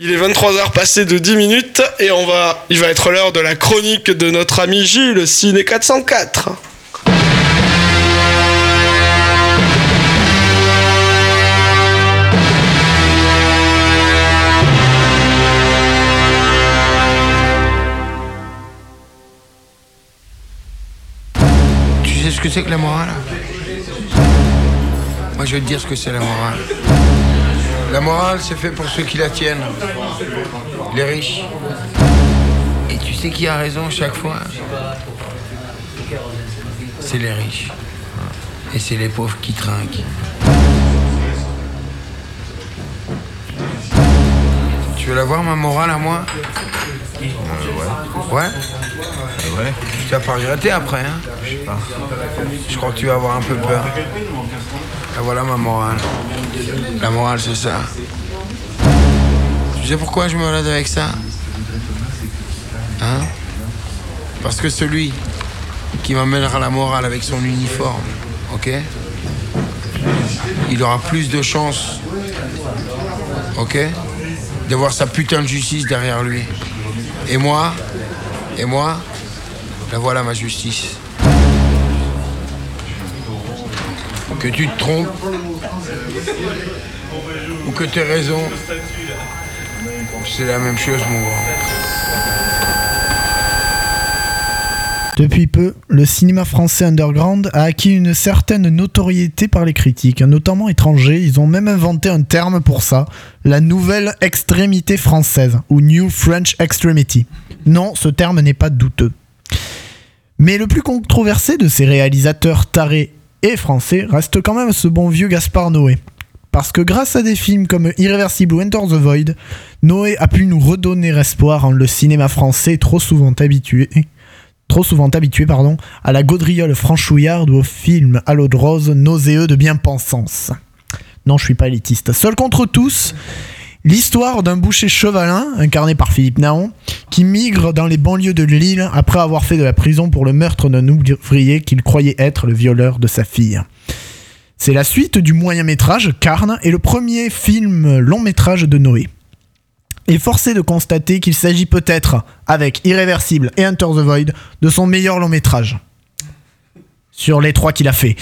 Il est 23h passé de 10 minutes et on va, il va être l'heure de la chronique de notre ami Gilles, Ciné 404. Tu sais ce que c'est que la morale? Moi je vais te dire ce que c'est la morale. La morale c'est fait pour ceux qui la tiennent. Les riches. Et tu sais qui a raison chaque fois C'est les riches. Et c'est les pauvres qui trinquent. Tu veux la voir ma morale à moi Ouais Ouais. Tu vas pas regretter après, Je sais pas. Je crois que tu vas avoir un peu peur. Ah, voilà ma morale. La morale, c'est ça. Tu sais pourquoi je me balade avec ça? Hein? Parce que celui qui m'amènera la morale avec son uniforme, ok? Il aura plus de chances, ok? D'avoir sa putain de justice derrière lui. Et moi, et moi, la voilà ma justice. Que tu te trompes, ou que tu aies raison, c'est la même chose, mon grand. Depuis peu, le cinéma français underground a acquis une certaine notoriété par les critiques, notamment étrangers. Ils ont même inventé un terme pour ça, la nouvelle extrémité française, ou New French Extremity. Non, ce terme n'est pas douteux. Mais le plus controversé de ces réalisateurs tarés et français reste quand même ce bon vieux Gaspard Noé. Parce que grâce à des films comme Irreversible ou Enter the Void, Noé a pu nous redonner espoir en le cinéma français trop souvent habitué trop souvent habitué pardon, à la gaudriole franchouillarde ou au film à l'eau de rose nauséeux de bien-pensance. Non, je suis pas élitiste. Seul contre tous, l'histoire d'un boucher chevalin, incarné par Philippe Naon, qui migre dans les banlieues de Lille après avoir fait de la prison pour le meurtre d'un ouvrier qu'il croyait être le violeur de sa fille. C'est la suite du moyen métrage Carne et le premier film long métrage de Noé est forcé de constater qu'il s'agit peut-être, avec Irréversible et Enter the Void, de son meilleur long métrage. Sur les trois qu'il a fait.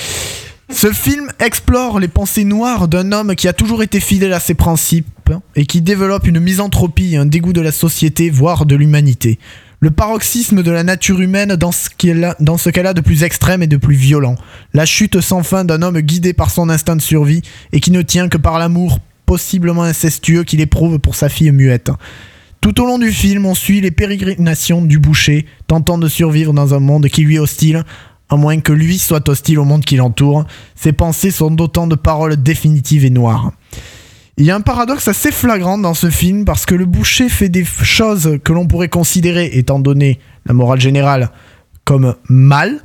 Ce film explore les pensées noires d'un homme qui a toujours été fidèle à ses principes et qui développe une misanthropie et un dégoût de la société, voire de l'humanité. Le paroxysme de la nature humaine dans ce qu'elle dans de plus extrême et de plus violent. La chute sans fin d'un homme guidé par son instinct de survie et qui ne tient que par l'amour possiblement incestueux qu'il éprouve pour sa fille muette. Tout au long du film, on suit les pérégrinations du boucher, tentant de survivre dans un monde qui lui est hostile, à moins que lui soit hostile au monde qui l'entoure. Ses pensées sont d'autant de paroles définitives et noires. Il y a un paradoxe assez flagrant dans ce film parce que le boucher fait des choses que l'on pourrait considérer, étant donné la morale générale, comme mal,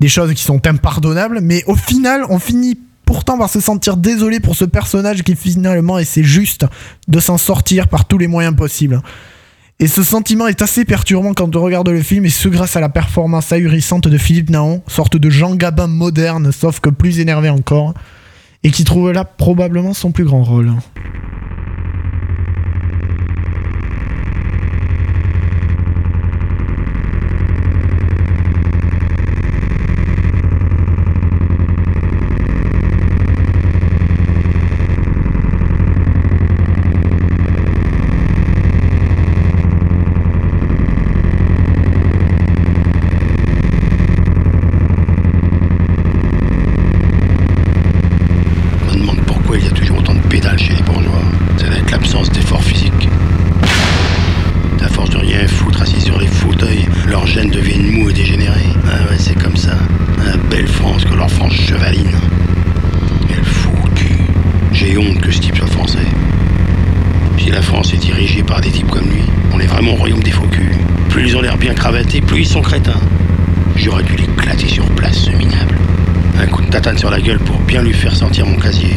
des choses qui sont impardonnables, mais au final, on finit pourtant par se sentir désolé pour ce personnage qui finalement essaie juste de s'en sortir par tous les moyens possibles. Et ce sentiment est assez perturbant quand on regarde le film, et ce grâce à la performance ahurissante de Philippe Naon, sorte de Jean Gabin moderne, sauf que plus énervé encore, et qui trouve là probablement son plus grand rôle. Je me demande pourquoi il y a toujours autant de pédales chez les bourgeois. Ça doit être l'absence d'effort physique. À force de rien foutre assis sur les fauteuils, leurs gènes deviennent mous et dégénérés. Ah ouais, c'est comme ça. La belle France que leur France chevaline. Quel fou au cul. J'ai honte que ce type soit français. Si la France est dirigée par des types comme lui, on est vraiment au royaume des faux culs. Plus ils ont l'air bien cravatés, plus ils sont crétins. J'aurais dû l'éclater sur place, ce minable. Un coup de tatane sur la gueule pour bien lui faire sentir mon casier.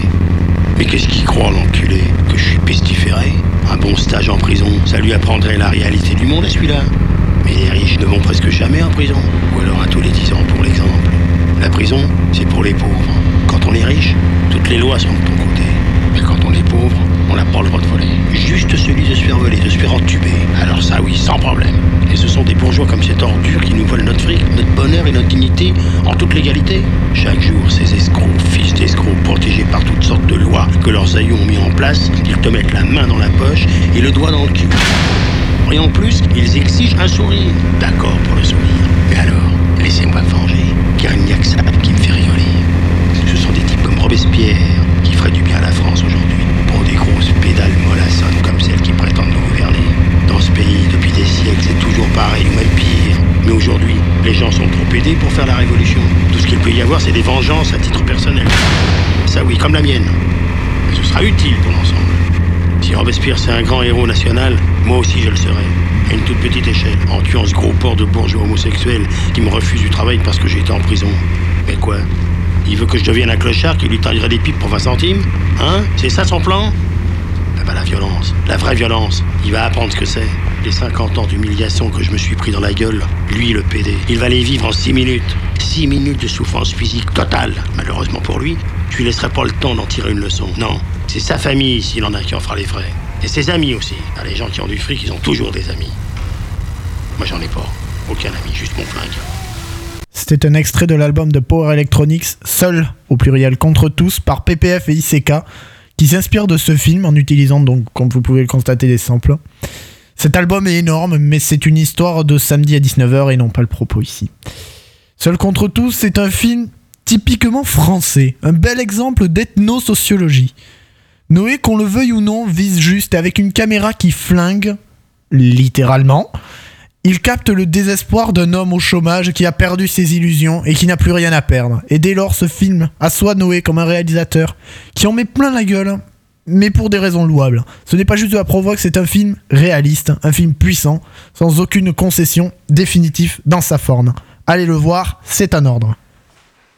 Mais qu'est-ce qu'il croit, l'enculé Que je suis pestiféré? Un bon stage en prison, ça lui apprendrait la réalité du monde à celui-là. Mais les riches ne vont presque jamais en prison. Ou alors à tous les 10 ans, pour l'exemple. La prison, c'est pour les pauvres. Quand on est riche, toutes les lois sont de ton côté. Mais quand on est pauvre, on n'a pas le droit de voler. Juste celui de se faire voler, de se faire entuber. Alors ça oui, sans problème. Ce sont des bourgeois comme cette ordure qui nous volent notre fric, notre bonheur et notre dignité en toute légalité. Chaque jour, ces escrocs, fils d'escrocs, protégés par toutes sortes de lois que leurs aïeux ont mis en place, ils te mettent la main dans la poche et le doigt dans le cul. Et en plus, ils exigent un sourire. D'accord pour le sourire. Mais alors, laissez-moi venger, les gens sont trop aidés pour faire la révolution. Tout ce qu'il peut y avoir, c'est des vengeances à titre personnel. Ça oui, comme la mienne. Mais ce sera utile pour l'ensemble. Si Robespierre c'est un grand héros national, moi aussi je le serai. À une toute petite échelle, en tuant ce gros porc de bourgeois homosexuel qui me refuse du travail parce que j'étais en prison. Mais quoi? Il veut que je devienne un clochard qui lui taillerait des pipes pour 20 centimes? Hein? C'est ça son plan? Ah bah la violence, la vraie violence. Il va apprendre ce que c'est. Les 50 ans d'humiliation que je me suis pris dans la gueule, lui le PD, il va les vivre en 6 minutes. 6 minutes de souffrance physique totale. Malheureusement pour lui, je lui laisserai pas le temps d'en tirer une leçon. Non, c'est sa famille, s'il en a, qui en fera les frais. Et ses amis aussi. Ah, les gens qui ont du fric, ils ont toujours des amis. Moi, j'en ai pas. Aucun ami, juste mon flingue. C'était un extrait de l'album de Power Electronics, Seul, au pluriel contre tous, par PPF et ICK, qui s'inspire de ce film en utilisant donc, comme vous pouvez le constater, des samples. Cet album est énorme, mais c'est une histoire de samedi à 19h et non pas le propos ici. Seul contre tous, c'est un film typiquement français, un bel exemple d'ethnosociologie. Noé, qu'on le veuille ou non, vise juste avec une caméra qui flingue, littéralement. Il capte le désespoir d'un homme au chômage qui a perdu ses illusions et qui n'a plus rien à perdre. Et dès lors, ce film assoit Noé comme un réalisateur qui en met plein la gueule, mais pour des raisons louables. Ce n'est pas juste de la provoque, c'est un film réaliste, un film puissant, sans aucune concession, définitif dans sa forme. Allez le voir, c'est un ordre.